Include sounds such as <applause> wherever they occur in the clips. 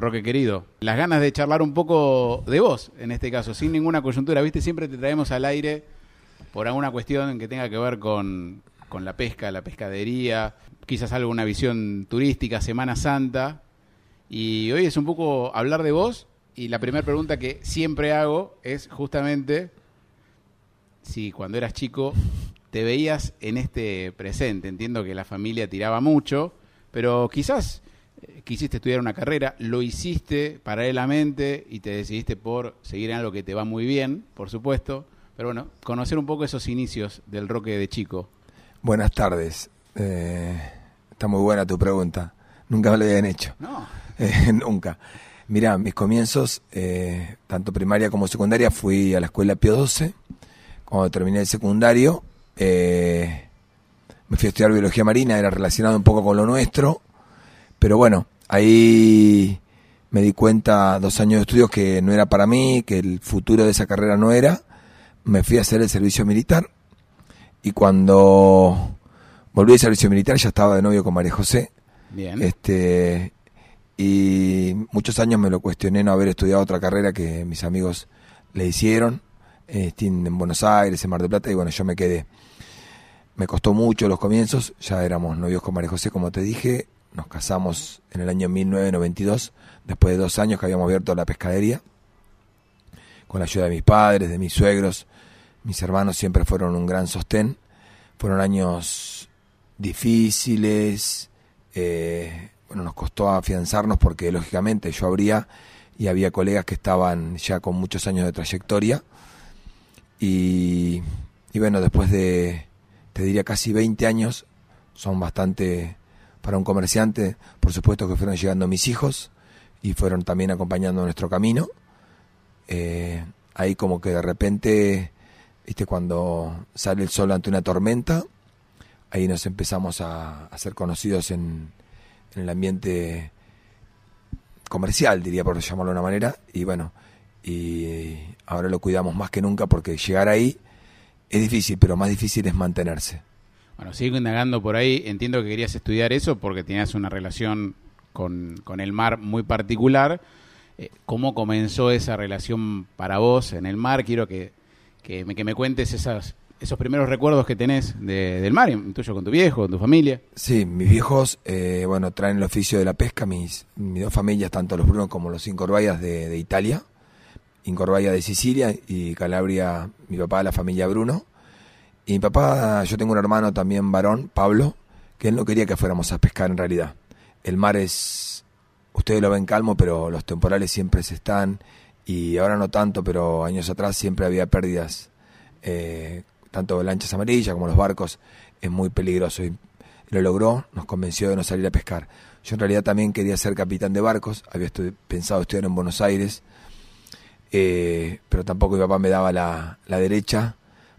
Roque querido, las ganas de charlar un poco de vos, en este caso, sin ninguna coyuntura, viste, siempre te traemos al aire por alguna cuestión que tenga que ver con, con la pesca, la pescadería, quizás algo, una visión turística, Semana Santa, y hoy es un poco hablar de vos, y la primera pregunta que siempre hago es justamente si cuando eras chico te veías en este presente, entiendo que la familia tiraba mucho, pero quizás quisiste estudiar una carrera, lo hiciste paralelamente y te decidiste por seguir en algo que te va muy bien, por supuesto. Pero bueno, conocer un poco esos inicios del roque de chico. Buenas tardes. Eh, está muy buena tu pregunta. Nunca me lo habían hecho. No. <laughs> Eh, nunca. Mira, mis comienzos, tanto primaria como secundaria, fui a la escuela Pío XII. Cuando terminé el secundario, me fui a estudiar biología marina, era relacionado un poco con lo nuestro pero bueno, ahí me di cuenta dos años de estudios que no era para mí, que el futuro de esa carrera no era. Me fui a hacer el servicio militar y cuando volví al servicio militar ya estaba de novio con María José. Bien. Este, y muchos años me lo cuestioné no haber estudiado otra carrera que mis amigos le hicieron en Buenos Aires, en Mar del Plata, y bueno, yo me quedé. Me costó mucho los comienzos, ya éramos novios con María José, como te dije, nos casamos en el año 1992, después de dos años que habíamos abierto la pescadería, con la ayuda de mis padres, de mis suegros, mis hermanos siempre fueron un gran sostén. Fueron años difíciles, eh, bueno, nos costó afianzarnos porque lógicamente yo abría y había colegas que estaban ya con muchos años de trayectoria. Y, y bueno, después de, te diría, casi 20 años, son bastante para un comerciante, por supuesto que fueron llegando mis hijos y fueron también acompañando nuestro camino. Eh, ahí como que de repente, viste, cuando sale el sol ante una tormenta, ahí nos empezamos a, ser conocidos en, en, el ambiente comercial, diría por llamarlo de una manera, y bueno, y ahora lo cuidamos más que nunca porque llegar ahí es difícil, pero más difícil es mantenerse. Bueno, sigo indagando por ahí. Entiendo que querías estudiar eso porque tenías una relación con, con el mar muy particular. Eh, ¿Cómo comenzó esa relación para vos en el mar? Quiero que, que, me, que me cuentes esas, esos primeros recuerdos que tenés de, del mar, tuyo con tu viejo, con tu familia. Sí, mis viejos, eh, bueno, traen el oficio de la pesca, mis, mis dos familias, tanto los Brunos como los Incorbayas de, de Italia, Incorbaya de Sicilia y Calabria, mi papá, la familia Bruno. Y mi papá, yo tengo un hermano también varón, Pablo, que él no quería que fuéramos a pescar en realidad. El mar es, ustedes lo ven calmo, pero los temporales siempre se están, y ahora no tanto, pero años atrás siempre había pérdidas, eh, tanto lanchas amarillas como los barcos, es muy peligroso. Y lo logró, nos convenció de no salir a pescar. Yo en realidad también quería ser capitán de barcos, había pensado estudiar en Buenos Aires, eh, pero tampoco mi papá me daba la, la derecha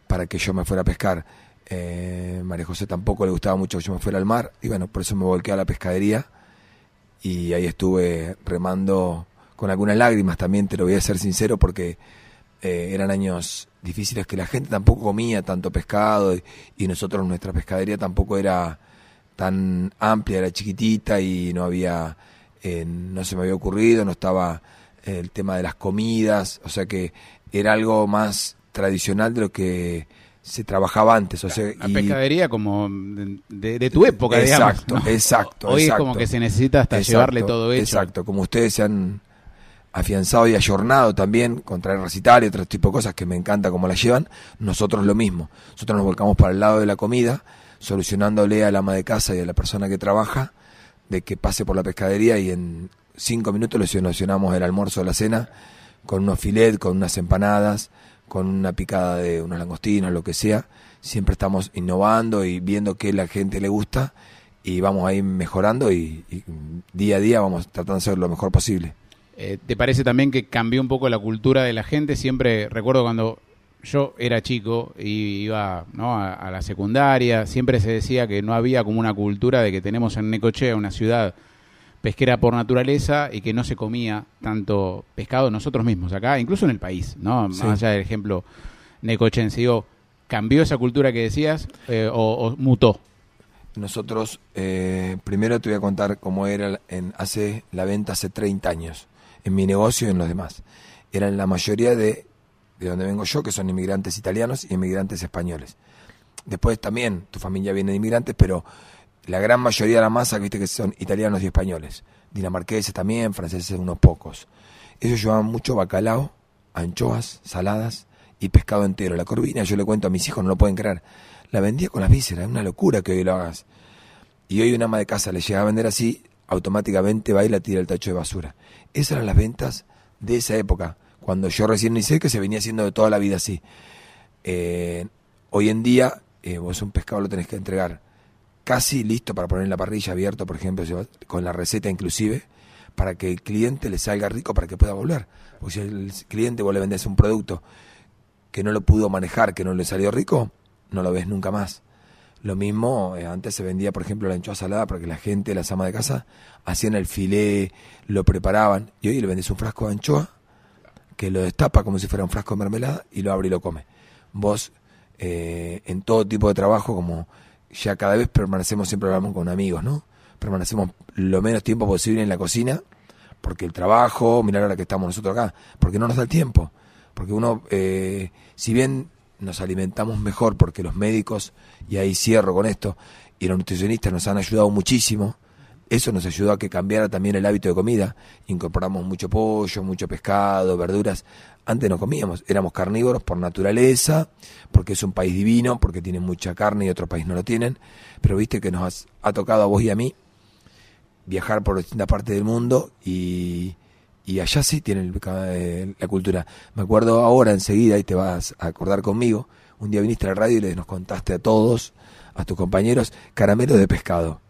para que yo me fuera a pescar. Eh, María José tampoco le gustaba mucho que yo me fuera al mar y bueno, por eso me volqué a la pescadería y ahí estuve remando con algunas lágrimas también, te lo voy a ser sincero, porque eh, eran años difíciles que la gente tampoco comía tanto pescado y, y, nosotros nuestra pescadería tampoco era tan amplia, era chiquitita y no había, eh, no se me había ocurrido, no estaba el tema de las comidas, o sea que era algo más tradicional de lo que se trabajaba antes. O sea, la y... pescadería como de, de, tu época, exacto, digamos. ¿no? Exacto, Hoy exacto. es como que se necesita hasta exacto, llevarle todo hecho. Exacto, como ustedes se han afianzado y ayornado también con traer recital y otro tipo de cosas que me encanta como las llevan, nosotros lo mismo. Nosotros nos volcamos para el lado de la comida, solucionándole al ama de casa y a la persona que trabaja de que pase por la pescadería y en cinco minutos le solucionamos el almuerzo o la cena con unos filet, con unas empanadas, con una picada de unos langostinos, lo que sea. Siempre estamos innovando y viendo qué la gente le gusta y vamos ahí mejorando y, día a día vamos tratando de hacer lo mejor posible. Eh, ¿Te parece también que cambió un poco la cultura de la gente? Siempre recuerdo cuando yo era chico y iba ¿no? a, a, la secundaria, siempre se decía que no había como una cultura de que tenemos en Necochea, una ciudad pesquera por naturaleza y que no se comía tanto pescado nosotros mismos acá, incluso en el país, ¿no? Sí. Más allá del ejemplo necochense. Digo, ¿cambió esa cultura que decías eh, o, o, mutó? Nosotros, eh, primero te voy a contar cómo era en, hace la venta hace 30 años, en mi negocio y en los demás. Eran la mayoría de, de donde vengo yo, que son inmigrantes italianos y inmigrantes españoles. Después también tu familia viene de inmigrantes, pero la gran mayoría de la masa, viste que son italianos y españoles. Dinamarqueses también, franceses unos pocos. Ellos llevaban mucho bacalao, anchoas, saladas y pescado entero. La corvina, yo le cuento a mis hijos, no lo pueden creer. La vendía con las vísceras, es una locura que hoy lo hagas. Y hoy una ama de casa le llega a vender así, automáticamente va y la tira el tacho de basura. Esas eran las ventas de esa época, cuando yo recién sé que se venía haciendo de toda la vida así. Eh, hoy en día, eh, vos un pescado lo tenés que entregar casi listo para poner en la parrilla abierto, por ejemplo, con la receta inclusive, para que el cliente le salga rico para que pueda volver. Porque si el cliente vos le vendés un producto que no lo pudo manejar, que no le salió rico, no lo ves nunca más. Lo mismo, eh, antes se vendía, por ejemplo, la anchoa salada porque la gente, las amas de casa, hacían el filé, lo preparaban, y hoy le vendes un frasco de anchoa que lo destapa como si fuera un frasco de mermelada y lo abre y lo come. Vos, eh, en todo tipo de trabajo, como ya cada vez permanecemos, siempre hablamos con amigos, ¿no? Permanecemos lo menos tiempo posible en la cocina, porque el trabajo, mirar ahora que estamos nosotros acá, porque no nos da el tiempo. Porque uno, eh, si bien nos alimentamos mejor, porque los médicos, y ahí cierro con esto, y los nutricionistas nos han ayudado muchísimo, eso nos ayudó a que cambiara también el hábito de comida. Incorporamos mucho pollo, mucho pescado, verduras. Antes no comíamos, éramos carnívoros por naturaleza, porque es un país divino, porque tiene mucha carne y otro país no lo tienen. Pero viste que nos ha tocado a vos y a mí viajar por distintas partes del mundo y, y allá sí tienen la cultura. Me acuerdo ahora enseguida, y te vas a acordar conmigo, un día viniste a la radio y les nos contaste a todos, a tus compañeros, caramelo de pescado.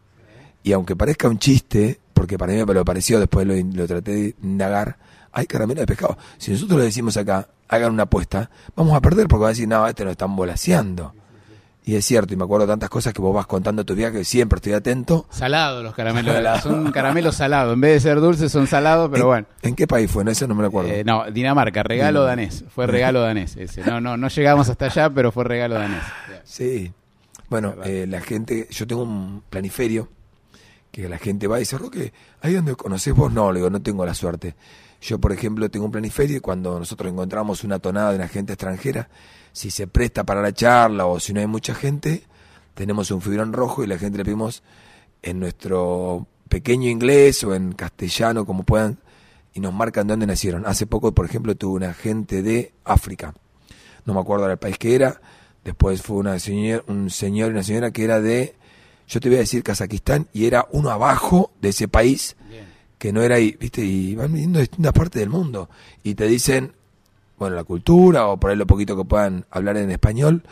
Y aunque parezca un chiste, porque para mí me lo pareció, después lo, lo traté de indagar, hay caramelo de pescado. Si nosotros le decimos acá, hagan una apuesta, vamos a perder porque van a decir, no, este nos están volaseando. Y es cierto, y me acuerdo tantas cosas que vos vas contando tu viaje, que siempre estoy atento. Salados los caramelos, <laughs> son caramelos salados, en vez de ser dulces son salados, pero bueno. ¿En qué país fue? No, eso no me lo acuerdo. Eh, no, Dinamarca, regalo danés, fue regalo danés ese. No, no, no llegamos hasta allá, pero fue regalo danés. Sí. Bueno, eh, la gente, yo tengo un planiferio que la gente va y dice, Roque, ahí donde conoces vos, no, le digo, no tengo la suerte. Yo, por ejemplo, tengo un planiferio y cuando nosotros encontramos una tonada de una gente extranjera, si se presta para la charla o si no hay mucha gente, tenemos un fibrón rojo y la gente le pedimos en nuestro pequeño inglés o en castellano, como puedan, y nos marcan de dónde nacieron. Hace poco, por ejemplo, tuve una gente de África. No me acuerdo del país que era. Después fue una señor, un señor y una señora que era de, yo te voy a decir Kazajistán, y era uno abajo de ese país que no era ahí, ¿viste? Y van viniendo de distintas partes del mundo y te dicen, bueno, la cultura o por ahí lo poquito que puedan hablar en español,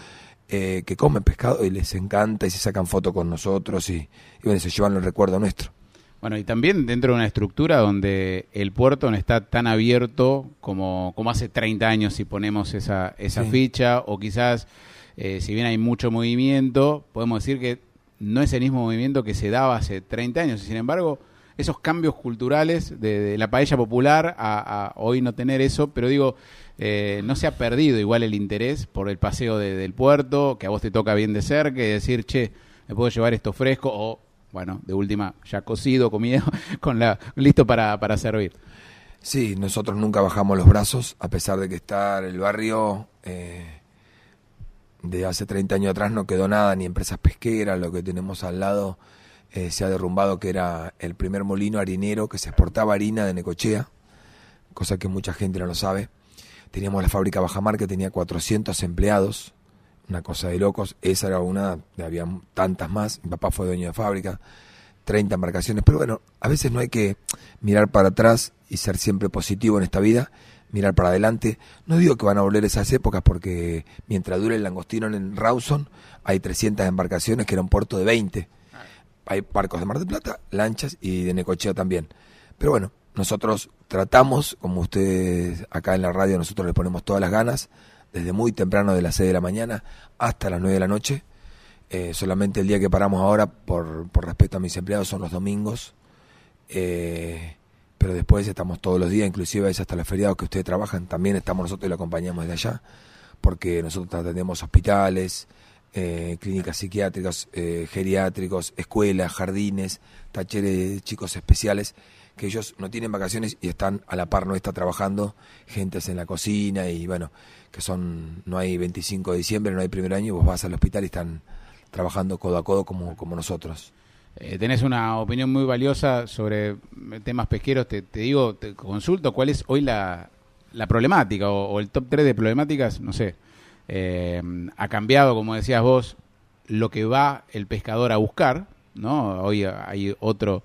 eh, que comen pescado y les encanta y se sacan fotos con nosotros y, bueno, se llevan el recuerdo nuestro. Bueno, y también dentro de una estructura donde el puerto no está tan abierto como, como hace 30 años si ponemos esa, esa ficha, o quizás, eh, si bien hay mucho movimiento, podemos decir que no es el mismo movimiento que se daba hace 30 años, y sin embargo, esos cambios culturales de, la paella popular a, hoy no tener eso, pero digo, eh, no se ha perdido igual el interés por el paseo del puerto, que a vos te toca bien de cerca y decir, che, me puedo llevar esto fresco o, bueno, de última, ya cocido, comido, <laughs> con la, listo para, para servir. Sí, nosotros nunca bajamos los brazos, a pesar de que estar el barrio eh, de hace 30 años atrás no quedó nada, ni empresas pesqueras, lo que tenemos al lado eh, se ha derrumbado, que era el primer molino harinero que se exportaba harina de Necochea, cosa que mucha gente no lo sabe. Teníamos la fábrica Bajamar que tenía 400 empleados, una cosa de locos. Esa era una, había tantas más. Mi papá fue dueño de fábrica, 30 embarcaciones. Pero bueno, a veces no hay que mirar para atrás y ser siempre positivo en esta vida, mirar para adelante. No digo que van a volver esas épocas porque mientras dure el langostino en Rawson hay 300 embarcaciones que era un puerto de 20 hay barcos de Mar del Plata, lanchas y de Necochea también. Pero bueno, nosotros tratamos, como ustedes acá en la radio, nosotros les ponemos todas las ganas, desde muy temprano de las 6 de la mañana hasta las 9 de la noche. Eh, solamente el día que paramos ahora, por, por respeto a mis empleados, son los domingos. Eh, pero después estamos todos los días, inclusive veces hasta los feriados que ustedes trabajan, también estamos nosotros y lo acompañamos de allá, porque nosotros atendemos hospitales, eh, clínicas psiquiátricas, eh, geriátricos, escuelas, jardines, talleres de chicos especiales, que ellos no tienen vacaciones y están a la par nuestra trabajando, gentes en la cocina y bueno, que son, no hay 25 de diciembre, no hay primer año, vos vas al hospital y están trabajando codo a codo como, como nosotros. Eh, tenés una opinión muy valiosa sobre temas pesqueros, te, digo, te consulto, ¿cuál es hoy la, la problemática o, o, el top 3 de problemáticas? No sé, eh, ha cambiado, como decías vos, lo que va el pescador a buscar, ¿no? Hoy hay otro,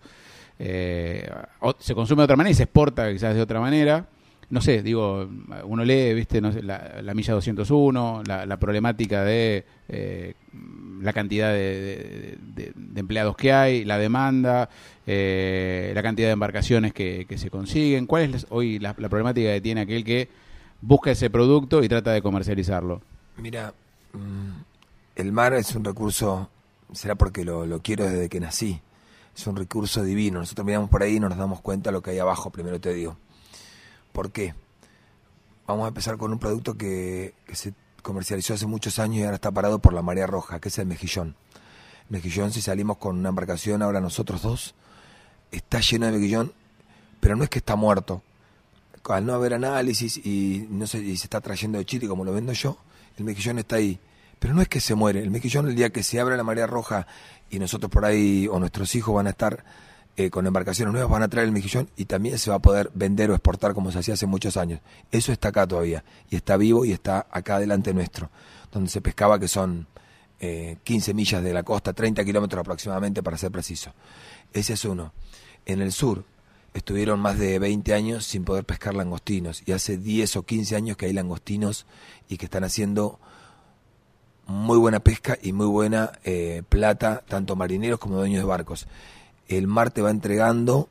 eh, se consume de otra manera y se exporta quizás de otra manera. No sé, digo, uno lee, viste, no sé, la, milla 201, la, problemática de eh, la cantidad de, empleados que hay, la demanda, la cantidad de embarcaciones que, se consiguen. ¿Cuál es hoy la problemática que tiene aquel que busca ese producto y trata de comercializarlo? Mira, mm, el mar es un recurso, será porque lo, quiero desde que nací, es un recurso divino. Nosotros miramos por ahí y no nos damos cuenta de lo que hay abajo, primero te digo. ¿Por qué? Vamos a empezar con un producto que, se comercializó hace muchos años y ahora está parado por la marea roja, que es el mejillón. mejillón, si salimos con una embarcación, ahora nosotros dos, está lleno de mejillón, pero no es que está muerto. Al no haber análisis y no sé, y se está trayendo de Chile como lo vendo yo, el mejillón está ahí. Pero no es que se muere, el mejillón el día que se abre la marea roja y nosotros por ahí o nuestros hijos van a estar eh, con embarcaciones nuevas, van a traer el mejillón y también se va a poder vender o exportar como se hacía hace muchos años. Eso está acá todavía y está vivo y está acá delante nuestro, donde se pescaba que son eh, 15 millas de la costa, 30 kilómetros aproximadamente para ser preciso. Ese es uno. En el sur, estuvieron más de 20 años sin poder pescar langostinos y hace 10 o 15 años que hay langostinos y que están haciendo muy buena pesca y muy buena eh, plata, tanto marineros como dueños de barcos. El mar te va entregando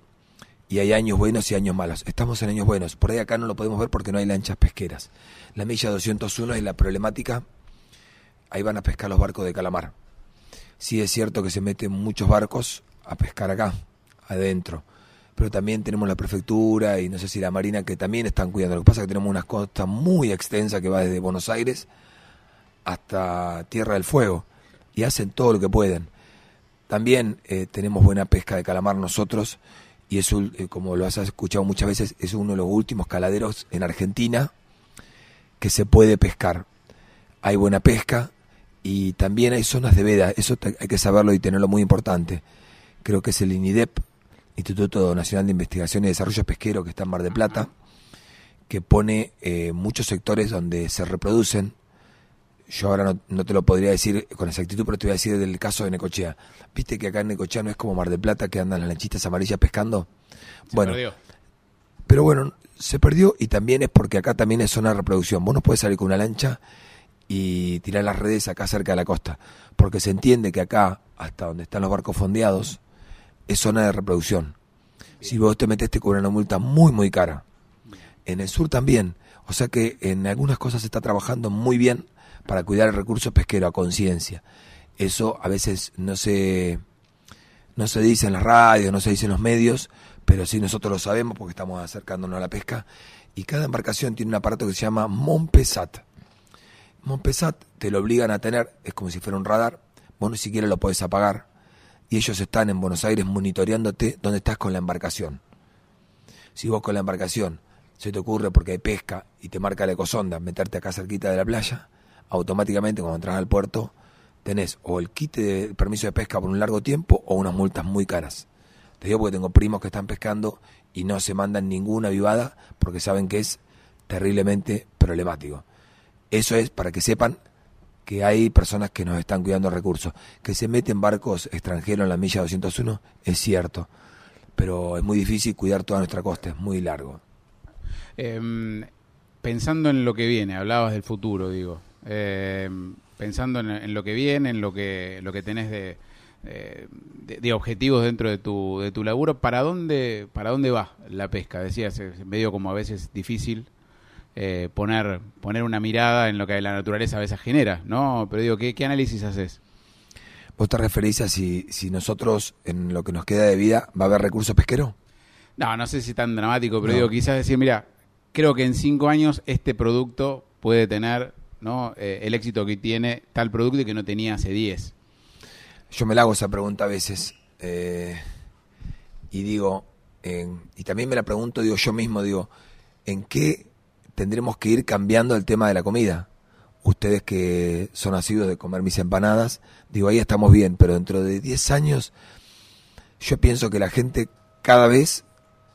y hay años buenos y años malos. Estamos en años buenos. Por ahí acá no lo podemos ver porque no hay lanchas pesqueras. La milla 201 es la problemática. Ahí van a pescar los barcos de calamar. Sí es cierto que se meten muchos barcos a pescar acá, adentro pero también tenemos la prefectura y no sé si la marina que también están cuidando. Lo que pasa es que tenemos una costa muy extensa que va desde Buenos Aires hasta Tierra del Fuego y hacen todo lo que pueden. También eh, tenemos buena pesca de calamar nosotros y es, eh, como lo has escuchado muchas veces, es uno de los últimos caladeros en Argentina que se puede pescar. Hay buena pesca y también hay zonas de veda, eso hay que saberlo y tenerlo muy importante. Creo que es el INIDEP, Instituto Nacional de Investigación y Desarrollo Pesquero que está en Mar de Plata, que pone eh, muchos sectores donde se reproducen. Yo ahora no, te lo podría decir con exactitud, pero te voy a decir del caso de Necochea. ¿Viste que acá en Necochea no es como Mar de Plata que andan las lanchitas amarillas pescando? Se bueno, perdió. pero bueno, se perdió y también es porque acá también es zona de reproducción. Vos no puedes salir con una lancha y tirar las redes acá cerca de la costa, porque se entiende que acá, hasta donde están los barcos fondeados, es zona de reproducción. Si vos te meteste con una multa muy, muy cara. En el sur también. O sea que en algunas cosas se está trabajando muy bien para cuidar el recurso pesquero a conciencia. Eso a veces no se, no se dice en la radio, no se dice en los medios, pero sí nosotros lo sabemos porque estamos acercándonos a la pesca. Y cada embarcación tiene un aparato que se llama Monpesat. Monpesat te lo obligan a tener, es como si fuera un radar, vos ni siquiera lo podés apagar y ellos están en Buenos Aires monitoreándote donde estás con la embarcación. Si vos con la embarcación se te ocurre porque hay pesca y te marca la ecosonda meterte acá cerquita de la playa, automáticamente cuando entras al puerto tenés o el kit de permiso de pesca por un largo tiempo o unas multas muy caras. Te digo porque tengo primos que están pescando y no se mandan ninguna vivada porque saben que es terriblemente problemático. Eso es para que sepan que hay personas que nos están cuidando recursos. Que se meten barcos extranjeros en la milla 201, es cierto, pero es muy difícil cuidar toda nuestra costa, es muy largo. Em, pensando en lo que viene, hablabas del futuro, digo. Em, pensando en, lo que viene, en lo que, lo que tenés de, de, objetivos dentro de tu, de tu laburo, ¿para dónde, ¿para dónde va la pesca? Decías, es medio como a veces difícil eh, poner, poner una mirada en lo que la naturaleza a veces genera, ¿no? Pero digo, ¿qué, qué análisis haces? ¿Vos te referís a si, si nosotros, en lo que nos queda de vida, va a haber recursos pesqueros? No, no sé si tan dramático, pero digo, quizás decir, mira, creo que en cinco años este producto puede tener ¿no? Eh, el éxito que tiene tal producto y que no tenía hace 10? Yo me la hago esa pregunta a veces eh, y digo, y también me la pregunto, digo yo mismo, digo, ¿en qué tendremos que ir cambiando el tema de la comida? Ustedes que son nacidos de comer mis empanadas, digo, ahí estamos bien, pero dentro de 10 años yo pienso que la gente cada vez,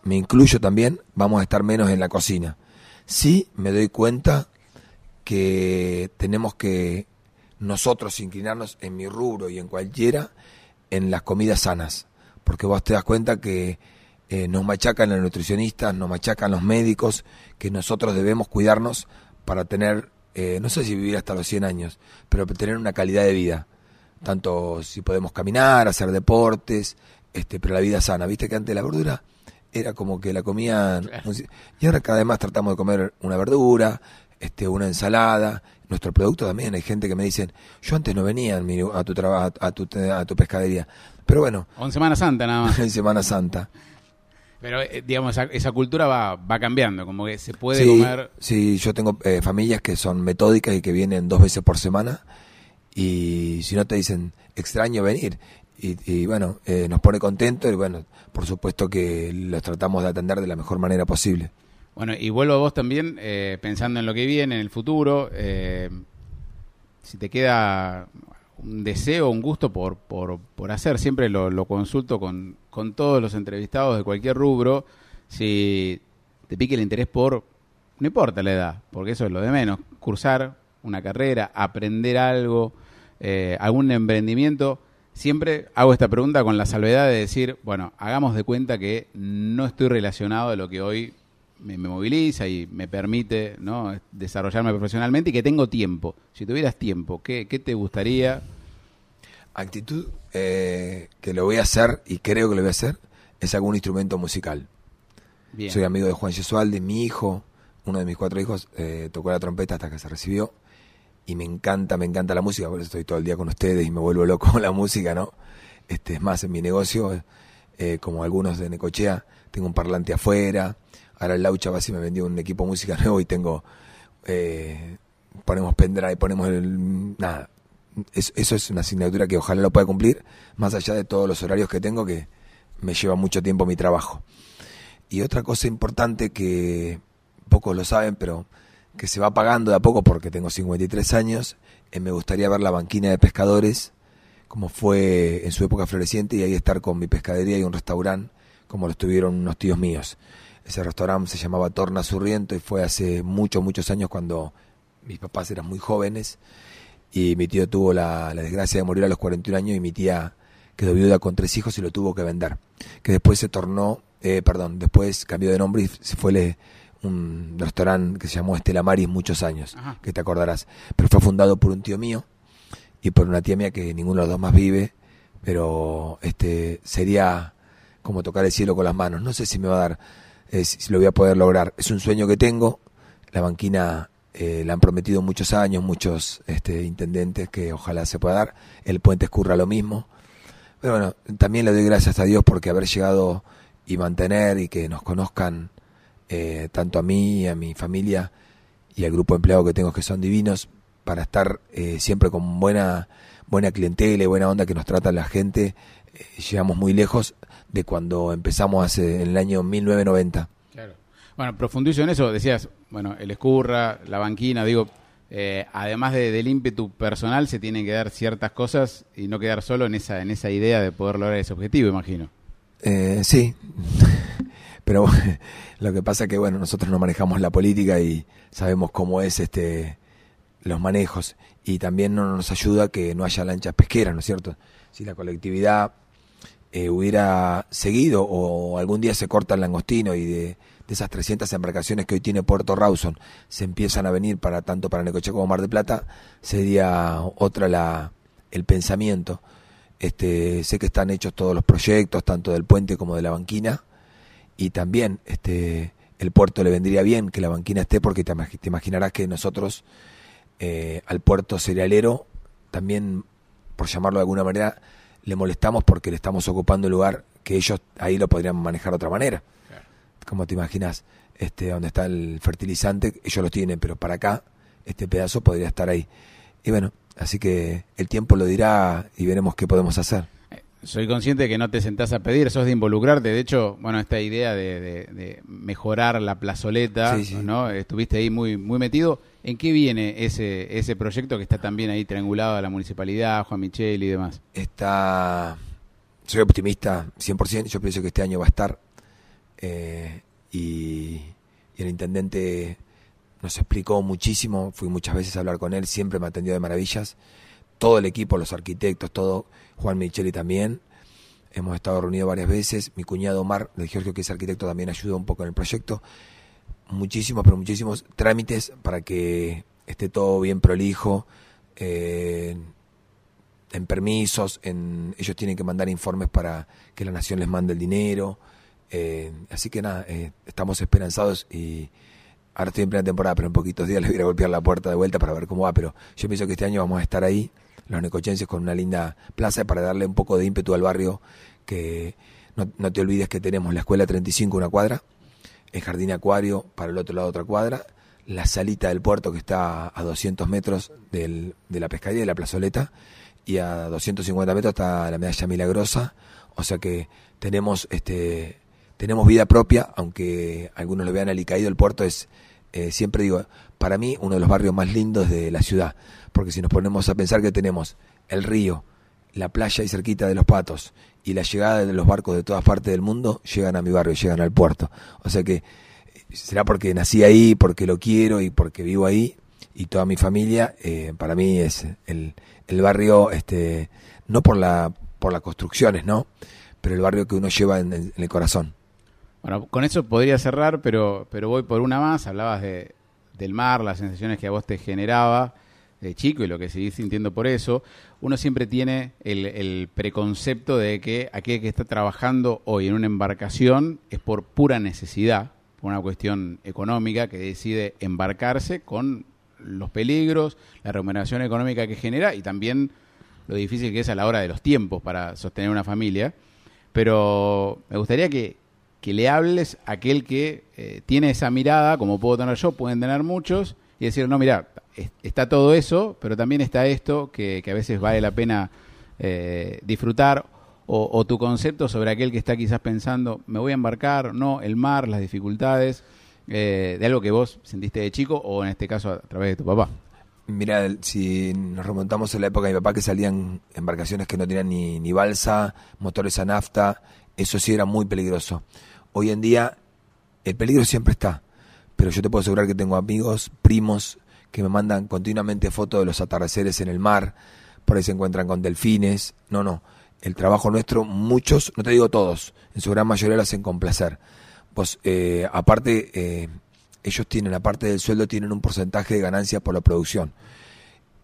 me incluyo también, vamos a estar menos en la cocina. Sí me doy cuenta que tenemos que nosotros inclinarnos en mi rubro y en cualquiera en las comidas sanas, porque vos te das cuenta que eh, nos machacan los nutricionistas, nos machacan los médicos, que nosotros debemos cuidarnos para tener, eh, no sé si vivir hasta los 100 años, pero tener una calidad de vida, tanto si podemos caminar, hacer deportes, este, pero la vida sana. Viste que antes la verdura era como que la comía y ahora cada vez más tratamos de comer una verdura, este, una ensalada. Nuestro producto también, hay gente que me dicen, yo antes no venía a tu trabajo, a tu, a tu pescadería. Pero bueno. O en Semana Santa nada más. <laughs> en Semana Santa. Pero, eh, digamos, esa, cultura va, va cambiando, como que se puede comer... Sí, yo tengo eh, familias que son metódicas y que vienen dos veces por semana y si no te dicen, extraño venir, y, bueno, eh, nos pone contentos y bueno, por supuesto que los tratamos de atender de la mejor manera posible. Bueno, y vuelvo a vos también, eh, pensando en lo que viene, en el futuro, eh, si te queda un deseo, un gusto por, por, por hacer, siempre lo, consulto con, con todos los entrevistados de cualquier rubro, si te pique el interés por, no importa la edad, porque eso es lo de menos, cursar una carrera, aprender algo, algún emprendimiento, Siempre hago esta pregunta con la salvedad de decir, bueno, hagamos de cuenta que no estoy relacionado a lo que hoy me, moviliza y me permite ¿no? desarrollarme profesionalmente y que tengo tiempo. Si tuvieras tiempo, ¿qué, qué te gustaría? Actitud eh, que lo voy a hacer y creo que lo voy a hacer es algún instrumento musical. Soy amigo de Juan Gesualde, mi hijo, uno de mis cuatro hijos, eh, tocó la trompeta hasta que se recibió y me encanta, me encanta la música, por eso estoy todo el día con ustedes y me vuelvo loco con la música, ¿no? Este, es más, en mi negocio, eh, como algunos de Necochea, tengo un parlante afuera, ahora el Laucha y me vendió un equipo de música <laughs> nuevo y tengo, eh, ponemos pendrive, ponemos el, nada, eso es una asignatura que ojalá lo pueda cumplir, más allá de todos los horarios que tengo que me lleva mucho tiempo mi trabajo. Y otra cosa importante que pocos lo saben, pero que se va apagando de a poco porque tengo 53 años. Eh, me gustaría ver la banquina de pescadores, como fue en su época floreciente, y ahí estar con mi pescadería y un restaurante, como lo estuvieron unos tíos míos. Ese restaurante se llamaba Torna Surriento y fue hace muchos, muchos años cuando mis papás eran muy jóvenes y mi tío tuvo la, la desgracia de morir a los 41 años y mi tía quedó viuda con tres hijos y lo tuvo que vender. Que después se tornó, eh, perdón, después cambió de nombre y se fue le, un restaurante que se llamó Estela Maris muchos años, que te acordarás. Pero fue fundado por un tío mío y por una tía mía que ninguno de los dos más vive, pero este sería como tocar el cielo con las manos. No sé si me va a dar, eh, si lo voy a poder lograr. Es un sueño que tengo. La banquina eh, la han prometido muchos años, muchos este, intendentes que ojalá se pueda dar. El puente escurra lo mismo. Pero bueno, también le doy gracias a Dios porque haber llegado y mantener y que nos conozcan eh, tanto a mí, a mi familia y al grupo de empleados que tengo que son divinos, para estar eh, siempre con buena, buena clientela y buena onda que nos trata la gente. Eh, llegamos muy lejos de cuando empezamos hace en el año 1990. Claro. Bueno, profundizo en eso, decías, bueno, el escurra, la banquina, digo, además de, del ímpetu personal, se tienen que dar ciertas cosas y no quedar solo en esa, en esa idea de poder lograr ese objetivo, imagino. sí, <laughs> pero lo que pasa que, bueno, nosotros no manejamos la política y sabemos cómo es este los manejos y también no nos ayuda que no haya lanchas pesqueras, ¿no es cierto? Si la colectividad eh, hubiera seguido o algún día se corta el langostino y de, esas 300 embarcaciones que hoy tiene Puerto Rawson se empiezan a venir para tanto para Necochea como Mar de Plata, sería otra la el pensamiento. Este, sé que están hechos todos los proyectos, tanto del puente como de la banquina, y también este el puerto le vendría bien que la banquina esté porque te, imaginarás que nosotros eh, al puerto cerealero también, por llamarlo de alguna manera, le molestamos porque le estamos ocupando el lugar que ellos ahí lo podrían manejar de otra manera. Como te imaginas, este, donde está el fertilizante, ellos lo tienen, pero para acá este pedazo podría estar ahí. Y bueno, así que el tiempo lo dirá y veremos qué podemos hacer. Soy consciente de que no te sentás a pedir, sos de involucrarte. De hecho, bueno, esta idea de, mejorar la plazoleta, ¿no? Estuviste ahí muy, muy metido. ¿En qué viene ese, ese proyecto que está también ahí triangulado a la municipalidad, Juan Michel y demás? Está. Soy optimista 100%. Yo pienso que este año va a estar. Eh, y, el intendente nos explicó muchísimo. Fui muchas veces a hablar con él, siempre me atendió de maravillas. Todo el equipo, los arquitectos, todo Juan Micheli también. Hemos estado reunidos varias veces. Mi cuñado Omar de Giorgio, que es arquitecto, también ayudó un poco en el proyecto. Muchísimos, pero muchísimos trámites para que esté todo bien prolijo. Eh, en permisos, en, ellos tienen que mandar informes para que la nación les mande el dinero. Eh, así que nada, eh, estamos esperanzados y ahora estoy en plena temporada, pero en poquitos días <laughs> les voy a golpear la puerta de vuelta para ver cómo va. Pero yo pienso que este año vamos a estar ahí los necochenses con una linda plaza para darle un poco de ímpetu al barrio que no, te olvides que tenemos la escuela 35 una cuadra, el jardín acuario para el otro lado otra cuadra, la salita del puerto que está a 200 metros del, de la pescadería de la plazoleta y a 250 metros está la medalla milagrosa, o sea que tenemos este tenemos vida propia, aunque algunos lo vean alicaído, el puerto es eh, siempre digo, para mí uno de los barrios más lindos de la ciudad, porque si nos ponemos a pensar que tenemos el río, la playa y cerquita de los patos y la llegada de los barcos de todas partes del mundo, llegan a mi barrio, llegan al puerto. O sea que será porque nací ahí, porque lo quiero y porque vivo ahí y toda mi familia, eh, para mí es el, el barrio, este, no por la por las construcciones, ¿no? Pero el barrio que uno lleva en el corazón. Bueno, con eso podría cerrar, pero, pero voy por una más. Hablabas de, del mar, las sensaciones que a vos te generaba de chico y lo que seguís sintiendo por eso. Uno siempre tiene el, preconcepto de que aquel que está trabajando hoy en una embarcación es por pura necesidad, por una cuestión económica, que decide embarcarse con los peligros, la remuneración económica que genera y también lo difícil que es a la hora de los tiempos para sostener una familia. Pero me gustaría que, que le hables a aquel que eh, tiene esa mirada, como puedo tener yo, pueden tener muchos, y decir, no, mira, está todo eso, pero también está esto que, a veces vale la pena eh, disfrutar, o, tu concepto sobre aquel que está quizás pensando, me voy a embarcar, no, el mar, las dificultades, eh, de algo que vos sentiste de chico, o en este caso a través de tu papá. Mira, si nos remontamos a la época de mi papá que salían embarcaciones que no tenían ni, ni balsa, motores a nafta, eso sí era muy peligroso hoy en día el peligro siempre está, pero yo te puedo asegurar que tengo amigos, primos, que me mandan continuamente fotos de los atardeceres en el mar, por ahí se encuentran con delfines, no, no, el trabajo nuestro, muchos, no te digo todos, en su gran mayoría lo hacen con placer. Pues eh, aparte, eh, ellos tienen, aparte del sueldo, tienen un porcentaje de ganancia por la producción.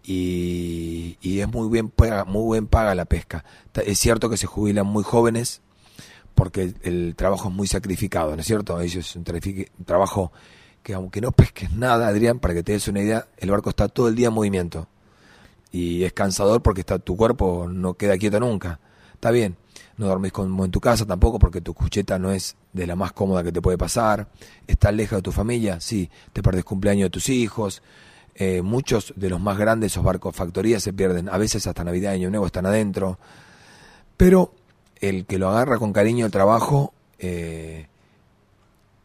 Y, es muy bien paga, muy buen paga la pesca. Es cierto que se jubilan muy jóvenes, porque el trabajo es muy sacrificado, ¿no es cierto? Eso es un, trabajo que aunque no pesques nada, Adrián, para que te des una idea, el barco está todo el día en movimiento. Y es cansador porque está tu cuerpo no queda quieto nunca. Está bien, no dormís como en tu casa tampoco porque tu cucheta no es de la más cómoda que te puede pasar. Estás lejos de tu familia, sí, te perdés cumpleaños de tus hijos. Eh, muchos de los más grandes, esos barcos factorías, se pierden. A veces hasta Navidad y Año Nuevo están adentro. Pero el que lo agarra con cariño el trabajo eh,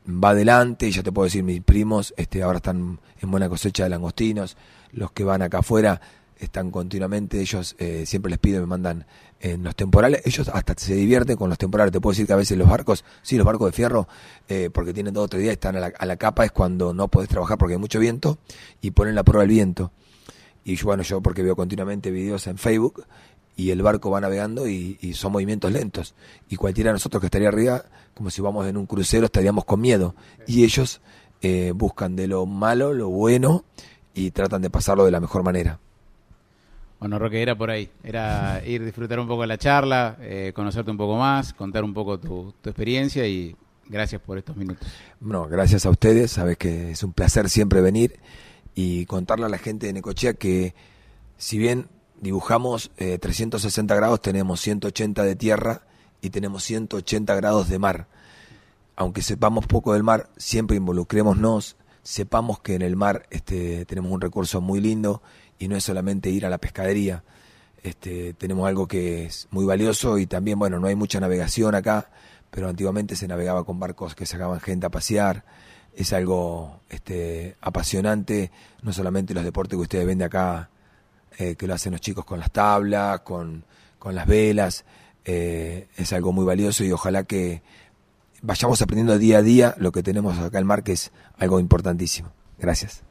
va adelante, ya te puedo decir, mis primos este, ahora están en buena cosecha de langostinos, los que van acá afuera están continuamente, ellos eh, siempre les pido, me mandan en los temporales, ellos hasta se divierten con los temporales, te puedo decir que a veces los barcos, sí, los barcos de fierro, eh, porque tienen dos o tres días, están a la, a la, capa, es cuando no podés trabajar porque hay mucho viento, y ponen la prueba del viento. Y yo, bueno, yo porque veo continuamente videos en Facebook, y el barco va navegando y, son movimientos lentos. Y cualquiera de nosotros que estaría arriba, como si vamos en un crucero, estaríamos con miedo. Y ellos eh, buscan de lo malo lo bueno y tratan de pasarlo de la mejor manera. Bueno, Roque, era por ahí. Era ir a disfrutar un poco de la charla, eh, conocerte un poco más, contar un poco tu, tu experiencia y gracias por estos minutos. No, gracias a ustedes. Sabes que es un placer siempre venir y contarle a la gente de Necochea que si bien dibujamos 360 eh, grados, tenemos 180 de tierra y tenemos 180 grados de mar. Aunque sepamos poco del mar, siempre involucrémonos, sepamos que en el mar este, tenemos un recurso muy lindo y no es solamente ir a la pescadería. Este, tenemos algo que es muy valioso y también, bueno, no hay mucha navegación acá, pero antiguamente se navegaba con barcos que sacaban gente a pasear. Es algo este, apasionante, no solamente los deportes que ustedes ven de acá, eh, que lo hacen los chicos con las tablas, con, con las velas, eh, es algo muy valioso y ojalá que vayamos aprendiendo día a día lo que tenemos acá en mar, que es algo importantísimo. Gracias.